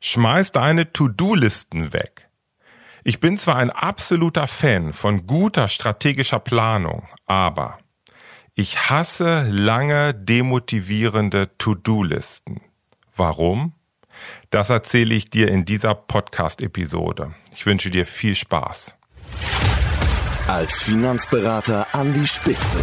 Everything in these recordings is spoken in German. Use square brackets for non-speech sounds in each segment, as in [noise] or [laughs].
Schmeiß deine To-Do-Listen weg. Ich bin zwar ein absoluter Fan von guter strategischer Planung, aber ich hasse lange demotivierende To-Do-Listen. Warum? Das erzähle ich dir in dieser Podcast-Episode. Ich wünsche dir viel Spaß. Als Finanzberater an die Spitze.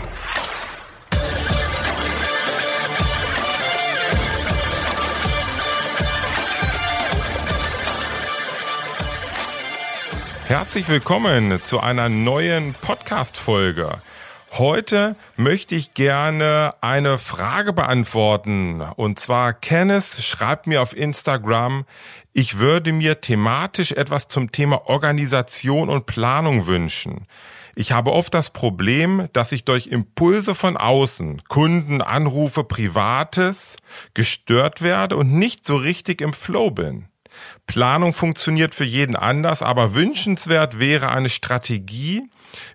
Herzlich willkommen zu einer neuen Podcast-Folge. Heute möchte ich gerne eine Frage beantworten. Und zwar, Kenneth schreibt mir auf Instagram, ich würde mir thematisch etwas zum Thema Organisation und Planung wünschen. Ich habe oft das Problem, dass ich durch Impulse von außen, Kunden, Anrufe, Privates gestört werde und nicht so richtig im Flow bin. Planung funktioniert für jeden anders, aber wünschenswert wäre eine Strategie,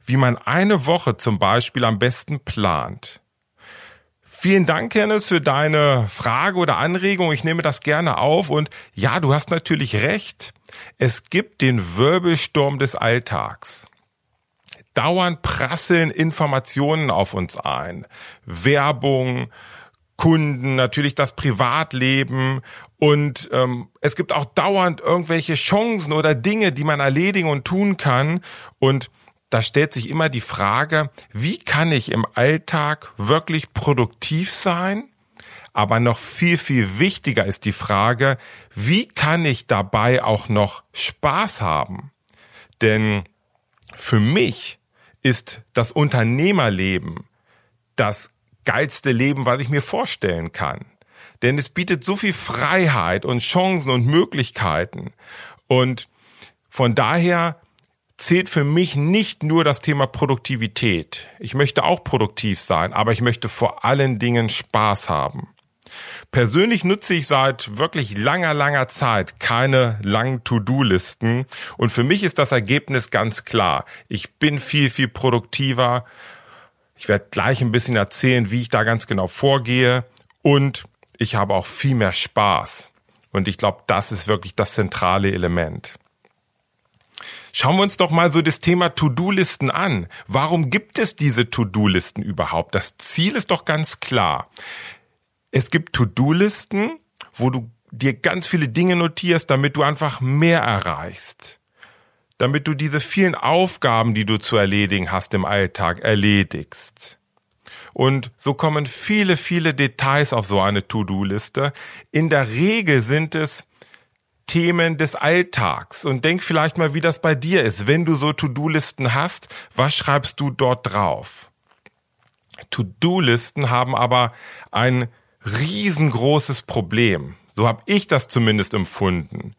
wie man eine Woche zum Beispiel am besten plant. Vielen Dank, Hennes, für deine Frage oder Anregung. Ich nehme das gerne auf. Und ja, du hast natürlich recht. Es gibt den Wirbelsturm des Alltags. Dauernd prasseln Informationen auf uns ein. Werbung, Kunden, natürlich das Privatleben und ähm, es gibt auch dauernd irgendwelche Chancen oder Dinge, die man erledigen und tun kann und da stellt sich immer die Frage, wie kann ich im Alltag wirklich produktiv sein? Aber noch viel, viel wichtiger ist die Frage, wie kann ich dabei auch noch Spaß haben? Denn für mich ist das Unternehmerleben das geilste Leben, was ich mir vorstellen kann. Denn es bietet so viel Freiheit und Chancen und Möglichkeiten. Und von daher zählt für mich nicht nur das Thema Produktivität. Ich möchte auch produktiv sein, aber ich möchte vor allen Dingen Spaß haben. Persönlich nutze ich seit wirklich langer, langer Zeit keine langen To-Do-Listen und für mich ist das Ergebnis ganz klar. Ich bin viel, viel produktiver, ich werde gleich ein bisschen erzählen, wie ich da ganz genau vorgehe und ich habe auch viel mehr Spaß. Und ich glaube, das ist wirklich das zentrale Element. Schauen wir uns doch mal so das Thema To-Do-Listen an. Warum gibt es diese To-Do-Listen überhaupt? Das Ziel ist doch ganz klar. Es gibt To-Do-Listen, wo du dir ganz viele Dinge notierst, damit du einfach mehr erreichst damit du diese vielen Aufgaben, die du zu erledigen hast im Alltag, erledigst. Und so kommen viele, viele Details auf so eine To-Do-Liste. In der Regel sind es Themen des Alltags. Und denk vielleicht mal, wie das bei dir ist. Wenn du so To-Do-Listen hast, was schreibst du dort drauf? To-Do-Listen haben aber ein riesengroßes Problem. So habe ich das zumindest empfunden.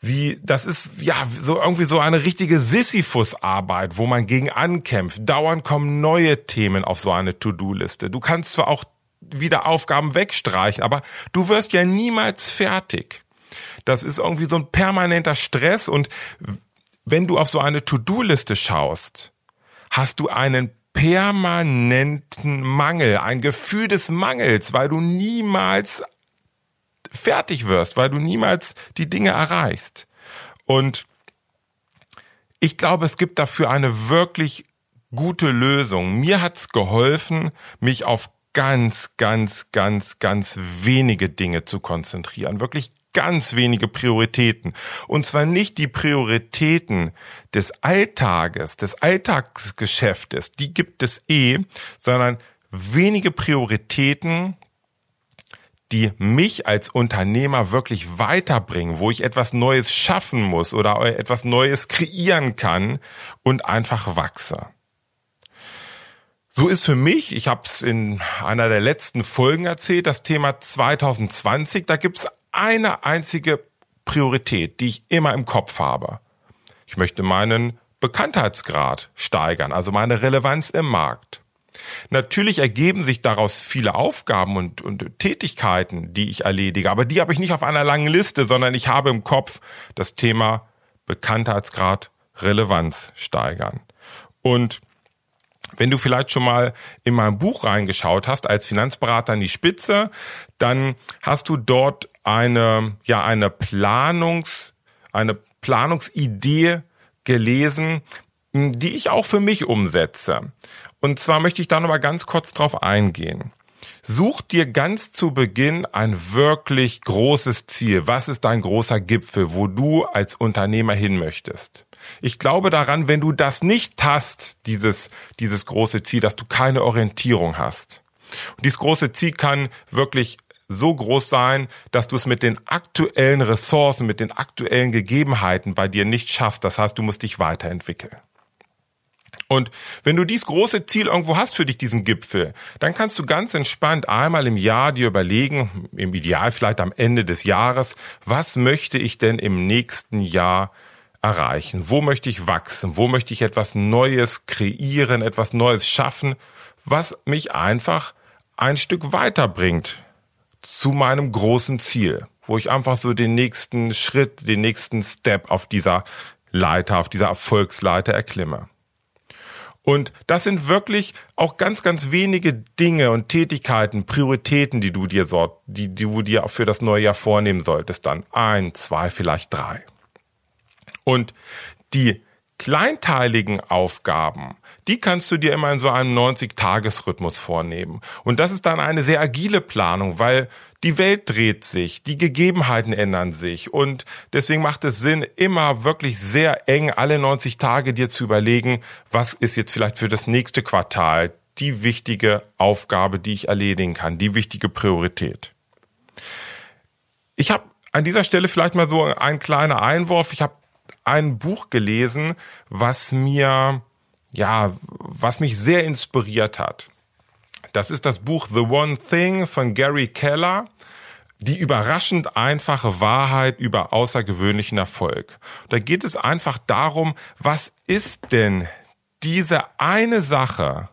Sie, das ist ja so irgendwie so eine richtige Sisyphus-Arbeit, wo man gegen ankämpft. Dauernd kommen neue Themen auf so eine To-Do-Liste. Du kannst zwar auch wieder Aufgaben wegstreichen, aber du wirst ja niemals fertig. Das ist irgendwie so ein permanenter Stress und wenn du auf so eine To-Do-Liste schaust, hast du einen permanenten Mangel, ein Gefühl des Mangels, weil du niemals fertig wirst, weil du niemals die Dinge erreichst. Und ich glaube, es gibt dafür eine wirklich gute Lösung. Mir hat's geholfen, mich auf ganz, ganz, ganz, ganz wenige Dinge zu konzentrieren. Wirklich ganz wenige Prioritäten. Und zwar nicht die Prioritäten des Alltages, des Alltagsgeschäftes, die gibt es eh, sondern wenige Prioritäten, die mich als Unternehmer wirklich weiterbringen, wo ich etwas Neues schaffen muss oder etwas Neues kreieren kann und einfach wachse. So ist für mich, ich habe es in einer der letzten Folgen erzählt, das Thema 2020, da gibt es eine einzige Priorität, die ich immer im Kopf habe. Ich möchte meinen Bekanntheitsgrad steigern, also meine Relevanz im Markt. Natürlich ergeben sich daraus viele Aufgaben und, und Tätigkeiten, die ich erledige, aber die habe ich nicht auf einer langen Liste, sondern ich habe im Kopf das Thema Bekanntheitsgrad, Relevanz steigern. Und wenn du vielleicht schon mal in mein Buch reingeschaut hast, als Finanzberater an die Spitze, dann hast du dort eine, ja, eine Planungs, eine Planungsidee gelesen, die ich auch für mich umsetze. Und zwar möchte ich da nochmal ganz kurz drauf eingehen. Such dir ganz zu Beginn ein wirklich großes Ziel. Was ist dein großer Gipfel, wo du als Unternehmer hin möchtest? Ich glaube daran, wenn du das nicht hast, dieses, dieses große Ziel, dass du keine Orientierung hast. Und dieses große Ziel kann wirklich so groß sein, dass du es mit den aktuellen Ressourcen, mit den aktuellen Gegebenheiten bei dir nicht schaffst. Das heißt, du musst dich weiterentwickeln. Und wenn du dieses große Ziel irgendwo hast für dich, diesen Gipfel, dann kannst du ganz entspannt einmal im Jahr dir überlegen, im Ideal vielleicht am Ende des Jahres, was möchte ich denn im nächsten Jahr erreichen? Wo möchte ich wachsen? Wo möchte ich etwas Neues kreieren, etwas Neues schaffen, was mich einfach ein Stück weiterbringt zu meinem großen Ziel, wo ich einfach so den nächsten Schritt, den nächsten Step auf dieser Leiter, auf dieser Erfolgsleiter erklimme. Und das sind wirklich auch ganz, ganz wenige Dinge und Tätigkeiten, Prioritäten, die du dir so, die, die du dir für das neue Jahr vornehmen solltest. Dann ein, zwei, vielleicht drei. Und die kleinteiligen Aufgaben, die kannst du dir immer in so einem 90-Tages-Rhythmus vornehmen. Und das ist dann eine sehr agile Planung, weil die Welt dreht sich, die Gegebenheiten ändern sich und deswegen macht es Sinn, immer wirklich sehr eng alle 90 Tage dir zu überlegen, was ist jetzt vielleicht für das nächste Quartal die wichtige Aufgabe, die ich erledigen kann, die wichtige Priorität. Ich habe an dieser Stelle vielleicht mal so ein kleiner Einwurf. Ich habe ein Buch gelesen, was mir ja, was mich sehr inspiriert hat. Das ist das Buch The One Thing von Gary Keller. Die überraschend einfache Wahrheit über außergewöhnlichen Erfolg. Da geht es einfach darum, was ist denn diese eine Sache,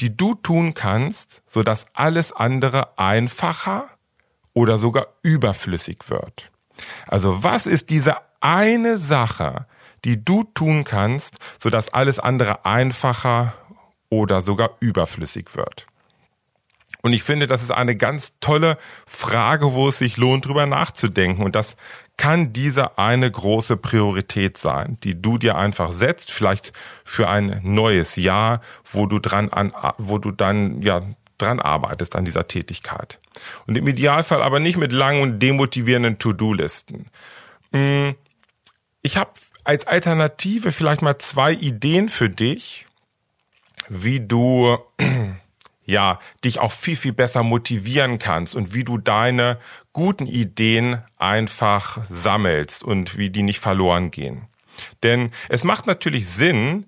die du tun kannst, sodass alles andere einfacher oder sogar überflüssig wird. Also was ist diese eine Sache, die du tun kannst, sodass alles andere einfacher oder sogar überflüssig wird? Und ich finde, das ist eine ganz tolle Frage, wo es sich lohnt, drüber nachzudenken. Und das kann diese eine große Priorität sein, die du dir einfach setzt, vielleicht für ein neues Jahr, wo du dran an, wo du dann, ja, dran arbeitest an dieser Tätigkeit. Und im Idealfall aber nicht mit langen und demotivierenden To-Do-Listen. Hm, ich habe als Alternative vielleicht mal zwei Ideen für dich, wie du [clears throat] ja, dich auch viel, viel besser motivieren kannst und wie du deine guten Ideen einfach sammelst und wie die nicht verloren gehen. Denn es macht natürlich Sinn,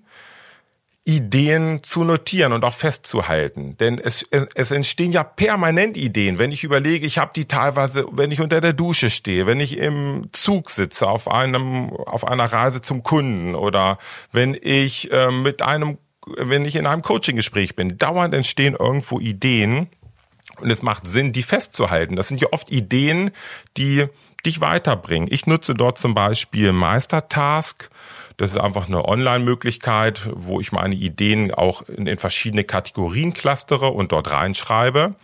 Ideen zu notieren und auch festzuhalten. Denn es, es, es entstehen ja permanent Ideen. Wenn ich überlege, ich habe die teilweise, wenn ich unter der Dusche stehe, wenn ich im Zug sitze auf einem auf einer Reise zum Kunden oder wenn ich äh, mit einem wenn ich in einem Coaching-Gespräch bin, dauernd entstehen irgendwo Ideen und es macht Sinn, die festzuhalten. Das sind ja oft Ideen, die dich weiterbringen. Ich nutze dort zum Beispiel Meistertask. Das ist einfach eine Online-Möglichkeit, wo ich meine Ideen auch in, verschiedene Kategorien clustere und dort reinschreibe.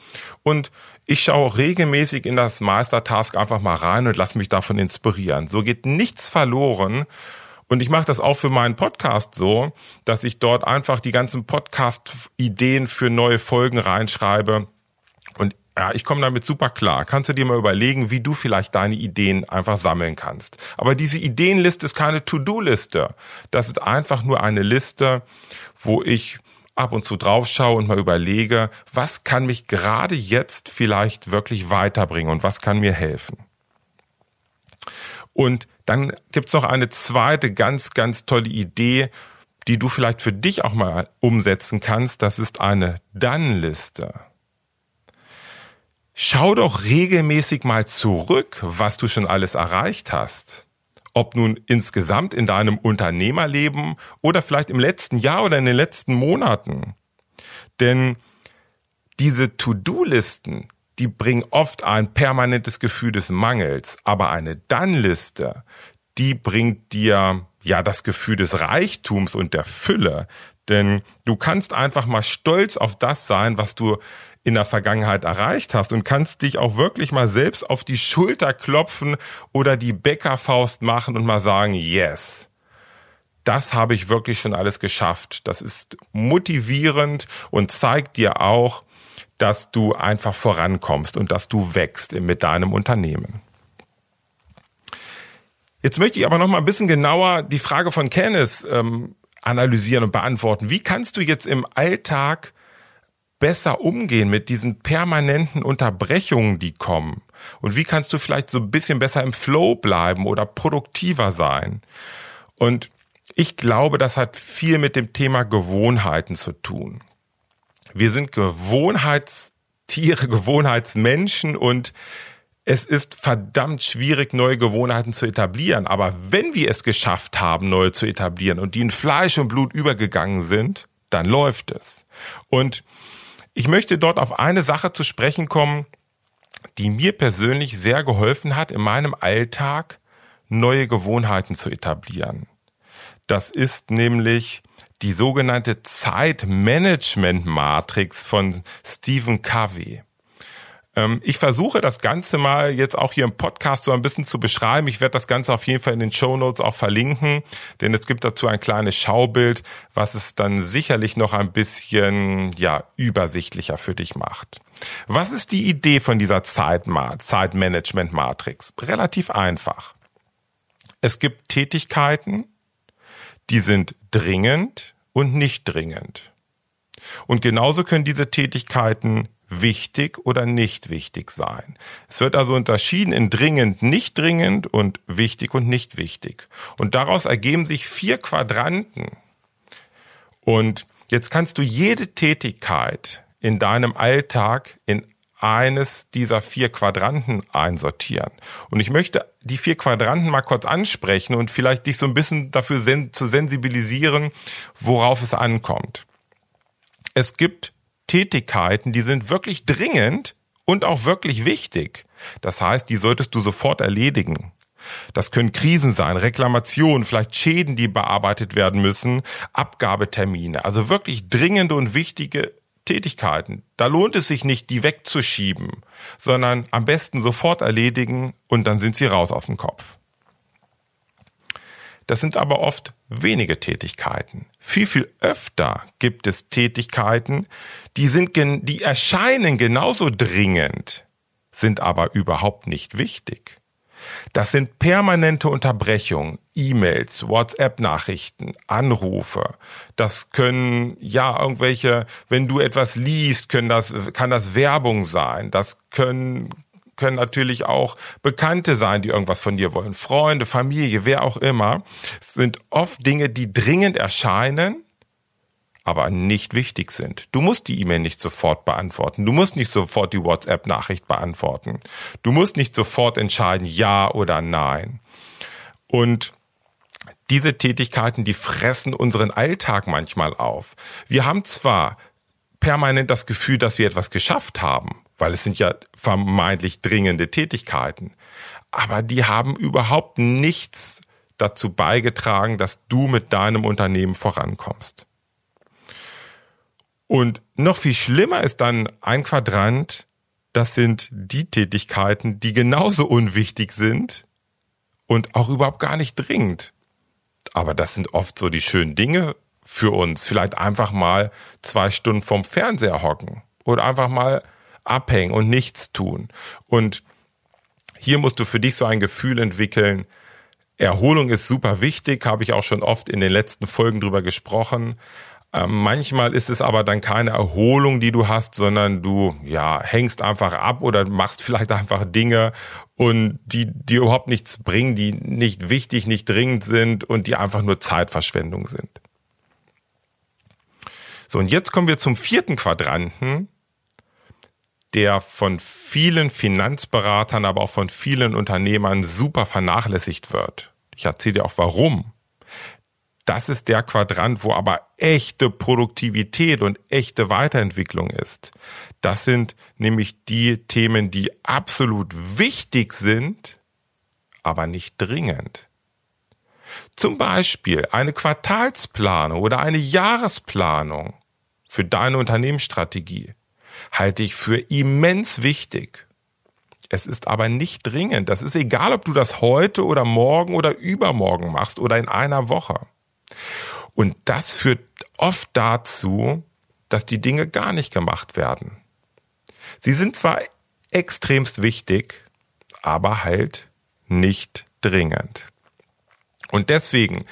Und ich schaue regelmäßig in das Meistertask einfach mal rein und lasse mich davon inspirieren. So geht nichts verloren, und ich mache das auch für meinen Podcast so, dass ich dort einfach die ganzen Podcast-Ideen für neue Folgen reinschreibe. Und ja, ich komme damit super klar. Kannst du dir mal überlegen, wie du vielleicht deine Ideen einfach sammeln kannst. Aber diese Ideenliste ist keine To-Do-Liste. Das ist einfach nur eine Liste, wo ich ab und zu draufschaue und mal überlege, was kann mich gerade jetzt vielleicht wirklich weiterbringen und was kann mir helfen. Und dann gibt's noch eine zweite ganz, ganz tolle Idee, die du vielleicht für dich auch mal umsetzen kannst. Das ist eine Dann-Liste. Schau doch regelmäßig mal zurück, was du schon alles erreicht hast. Ob nun insgesamt in deinem Unternehmerleben oder vielleicht im letzten Jahr oder in den letzten Monaten. Denn diese To-Do-Listen, die bringen oft ein permanentes Gefühl des Mangels, aber eine Dann-Liste, die bringt dir ja das Gefühl des Reichtums und der Fülle. Denn du kannst einfach mal stolz auf das sein, was du in der Vergangenheit erreicht hast und kannst dich auch wirklich mal selbst auf die Schulter klopfen oder die Bäckerfaust machen und mal sagen, yes. Das habe ich wirklich schon alles geschafft. Das ist motivierend und zeigt dir auch, dass du einfach vorankommst und dass du wächst mit deinem Unternehmen. Jetzt möchte ich aber noch mal ein bisschen genauer die Frage von Kenneth ähm, analysieren und beantworten. Wie kannst du jetzt im Alltag besser umgehen mit diesen permanenten Unterbrechungen, die kommen? Und wie kannst du vielleicht so ein bisschen besser im Flow bleiben oder produktiver sein? Und ich glaube, das hat viel mit dem Thema Gewohnheiten zu tun. Wir sind Gewohnheitstiere, [laughs] Gewohnheitsmenschen und es ist verdammt schwierig, neue Gewohnheiten zu etablieren. Aber wenn wir es geschafft haben, neue zu etablieren und die in Fleisch und Blut übergegangen sind, dann läuft es. Und ich möchte dort auf eine Sache zu sprechen kommen, die mir persönlich sehr geholfen hat, in meinem Alltag neue Gewohnheiten zu etablieren. Das ist nämlich die sogenannte Zeitmanagement-Matrix von Stephen Covey. Ähm, ich versuche das Ganze mal jetzt auch hier im Podcast so ein bisschen zu beschreiben. Ich werde das Ganze auf jeden Fall in den Show Notes auch verlinken, denn es gibt dazu ein kleines Schaubild, was es dann sicherlich noch ein bisschen, ja, übersichtlicher für dich macht. Was ist die Idee von dieser Zeitmanagement-Matrix? Relativ einfach. Es gibt Tätigkeiten, die sind dringend und nicht dringend. Und genauso können diese Tätigkeiten wichtig oder nicht wichtig sein. Es wird also unterschieden in dringend, nicht dringend und wichtig und nicht wichtig. Und daraus ergeben sich vier Quadranten. Und jetzt kannst du jede Tätigkeit in deinem Alltag in eines dieser vier Quadranten einsortieren. Und ich möchte die vier Quadranten mal kurz ansprechen und vielleicht dich so ein bisschen dafür sen zu sensibilisieren, worauf es ankommt. Es gibt Tätigkeiten, die sind wirklich dringend und auch wirklich wichtig. Das heißt, die solltest du sofort erledigen. Das können Krisen sein, Reklamationen, vielleicht Schäden, die bearbeitet werden müssen, Abgabetermine. Also wirklich dringende und wichtige Tätigkeiten. Da lohnt es sich nicht, die wegzuschieben, sondern am besten sofort erledigen und dann sind sie raus aus dem Kopf. Das sind aber oft wenige Tätigkeiten. Viel, viel öfter gibt es Tätigkeiten, die sind, die erscheinen genauso dringend, sind aber überhaupt nicht wichtig. Das sind permanente Unterbrechungen, E-Mails, WhatsApp-Nachrichten, Anrufe. Das können ja irgendwelche, wenn du etwas liest, können das, kann das Werbung sein. Das können können natürlich auch Bekannte sein, die irgendwas von dir wollen. Freunde, Familie, wer auch immer. Es sind oft Dinge, die dringend erscheinen, aber nicht wichtig sind. Du musst die E-Mail nicht sofort beantworten. Du musst nicht sofort die WhatsApp-Nachricht beantworten. Du musst nicht sofort entscheiden, ja oder nein. Und diese Tätigkeiten, die fressen unseren Alltag manchmal auf. Wir haben zwar permanent das Gefühl, dass wir etwas geschafft haben, weil es sind ja vermeintlich dringende Tätigkeiten. Aber die haben überhaupt nichts dazu beigetragen, dass du mit deinem Unternehmen vorankommst. Und noch viel schlimmer ist dann ein Quadrant, das sind die Tätigkeiten, die genauso unwichtig sind und auch überhaupt gar nicht dringend. Aber das sind oft so die schönen Dinge für uns. Vielleicht einfach mal zwei Stunden vom Fernseher hocken oder einfach mal abhängen und nichts tun. Und hier musst du für dich so ein Gefühl entwickeln. Erholung ist super wichtig, habe ich auch schon oft in den letzten Folgen drüber gesprochen. Ähm, manchmal ist es aber dann keine Erholung, die du hast, sondern du ja hängst einfach ab oder machst vielleicht [laughs] einfach Dinge und die die überhaupt nichts bringen, die nicht wichtig, nicht dringend sind und die einfach nur Zeitverschwendung sind. So und jetzt kommen wir zum vierten Quadranten, der von vielen Finanzberatern, aber auch von vielen Unternehmern super vernachlässigt wird. Ich erzähle dir auch warum. Das ist der Quadrant, wo aber echte Produktivität und echte Weiterentwicklung ist. Das sind nämlich die Themen, die absolut wichtig sind, aber nicht dringend. Zum Beispiel eine Quartalsplanung oder eine Jahresplanung für deine Unternehmensstrategie halte ich für immens wichtig. Es ist aber nicht dringend. Das ist egal, ob du das heute oder morgen oder übermorgen machst oder in einer Woche. Und das führt oft dazu, dass die Dinge gar nicht gemacht werden. Sie sind zwar extremst wichtig, aber halt nicht dringend. Und deswegen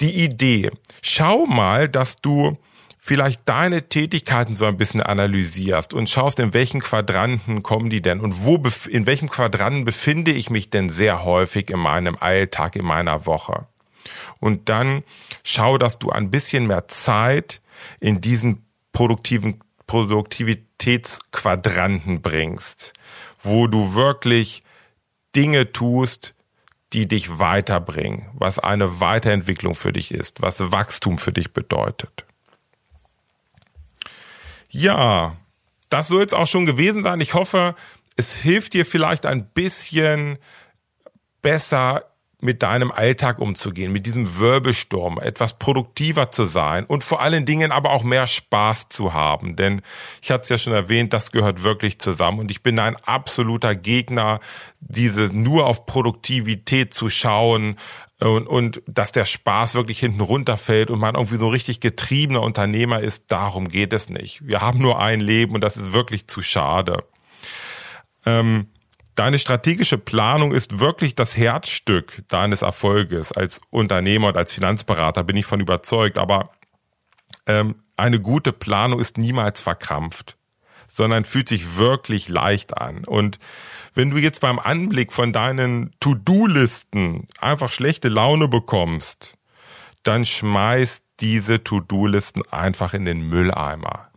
die Idee, schau mal, dass du vielleicht deine Tätigkeiten so ein bisschen analysierst und schaust, in welchen Quadranten kommen die denn und wo, in welchem Quadranten befinde ich mich denn sehr häufig in meinem Alltag, in meiner Woche. Und dann schau, dass du ein bisschen mehr Zeit in diesen produktiven Produktivitätsquadranten bringst, wo du wirklich Dinge tust, die dich weiterbringen, was eine Weiterentwicklung für dich ist, was Wachstum für dich bedeutet. Ja, das soll jetzt auch schon gewesen sein. Ich hoffe, es hilft dir vielleicht ein bisschen besser mit deinem Alltag umzugehen, mit diesem Wirbelsturm, etwas produktiver zu sein und vor allen Dingen aber auch mehr Spaß zu haben. Denn ich hatte es ja schon erwähnt, das gehört wirklich zusammen und ich bin ein absoluter Gegner, diese nur auf Produktivität zu schauen und, und dass der Spaß wirklich hinten runterfällt und man irgendwie so richtig getriebener Unternehmer ist. Darum geht es nicht. Wir haben nur ein Leben und das ist wirklich zu schade. Ähm, Deine strategische Planung ist wirklich das Herzstück deines Erfolges als Unternehmer und als Finanzberater, bin ich von überzeugt. Aber ähm, eine gute Planung ist niemals verkrampft, sondern fühlt sich wirklich leicht an. Und wenn du jetzt beim Anblick von deinen To-Do-Listen einfach schlechte Laune bekommst, dann schmeiß diese To-Do-Listen einfach in den Mülleimer.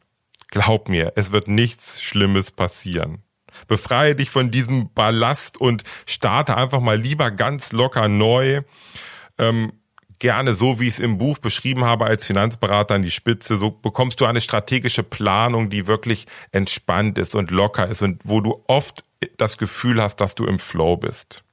Glaub mir, es wird nichts Schlimmes passieren. Befreie dich von diesem Ballast und starte einfach mal lieber ganz locker neu. Ähm, gerne so, wie ich es im Buch beschrieben habe, als Finanzberater an die Spitze. So bekommst du eine strategische Planung, die wirklich entspannt ist und locker ist und wo du oft das Gefühl hast, dass du im Flow bist.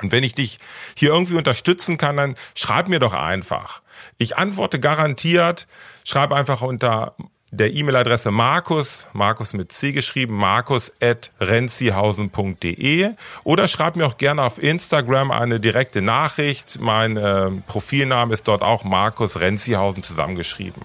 Und wenn ich dich hier irgendwie unterstützen kann, dann schreib mir doch einfach. Ich antworte garantiert. Schreib einfach unter der E-Mail-Adresse Markus, Markus mit C geschrieben, markus at renzihausen.de oder schreib mir auch gerne auf Instagram eine direkte Nachricht. Mein äh, Profilname ist dort auch Markus Renzihausen zusammengeschrieben.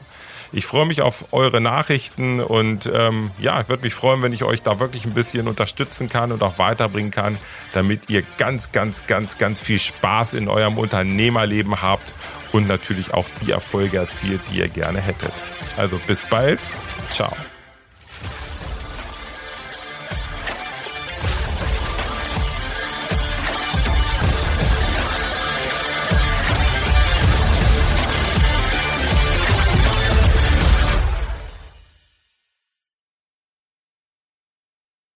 Ich freue mich auf eure Nachrichten und ähm, ja, ich würde mich freuen, wenn ich euch da wirklich ein bisschen unterstützen kann und auch weiterbringen kann, damit ihr ganz, ganz, ganz, ganz viel Spaß in eurem Unternehmerleben habt und natürlich auch die Erfolge erzielt, die ihr gerne hättet. Also bis bald. Ciao.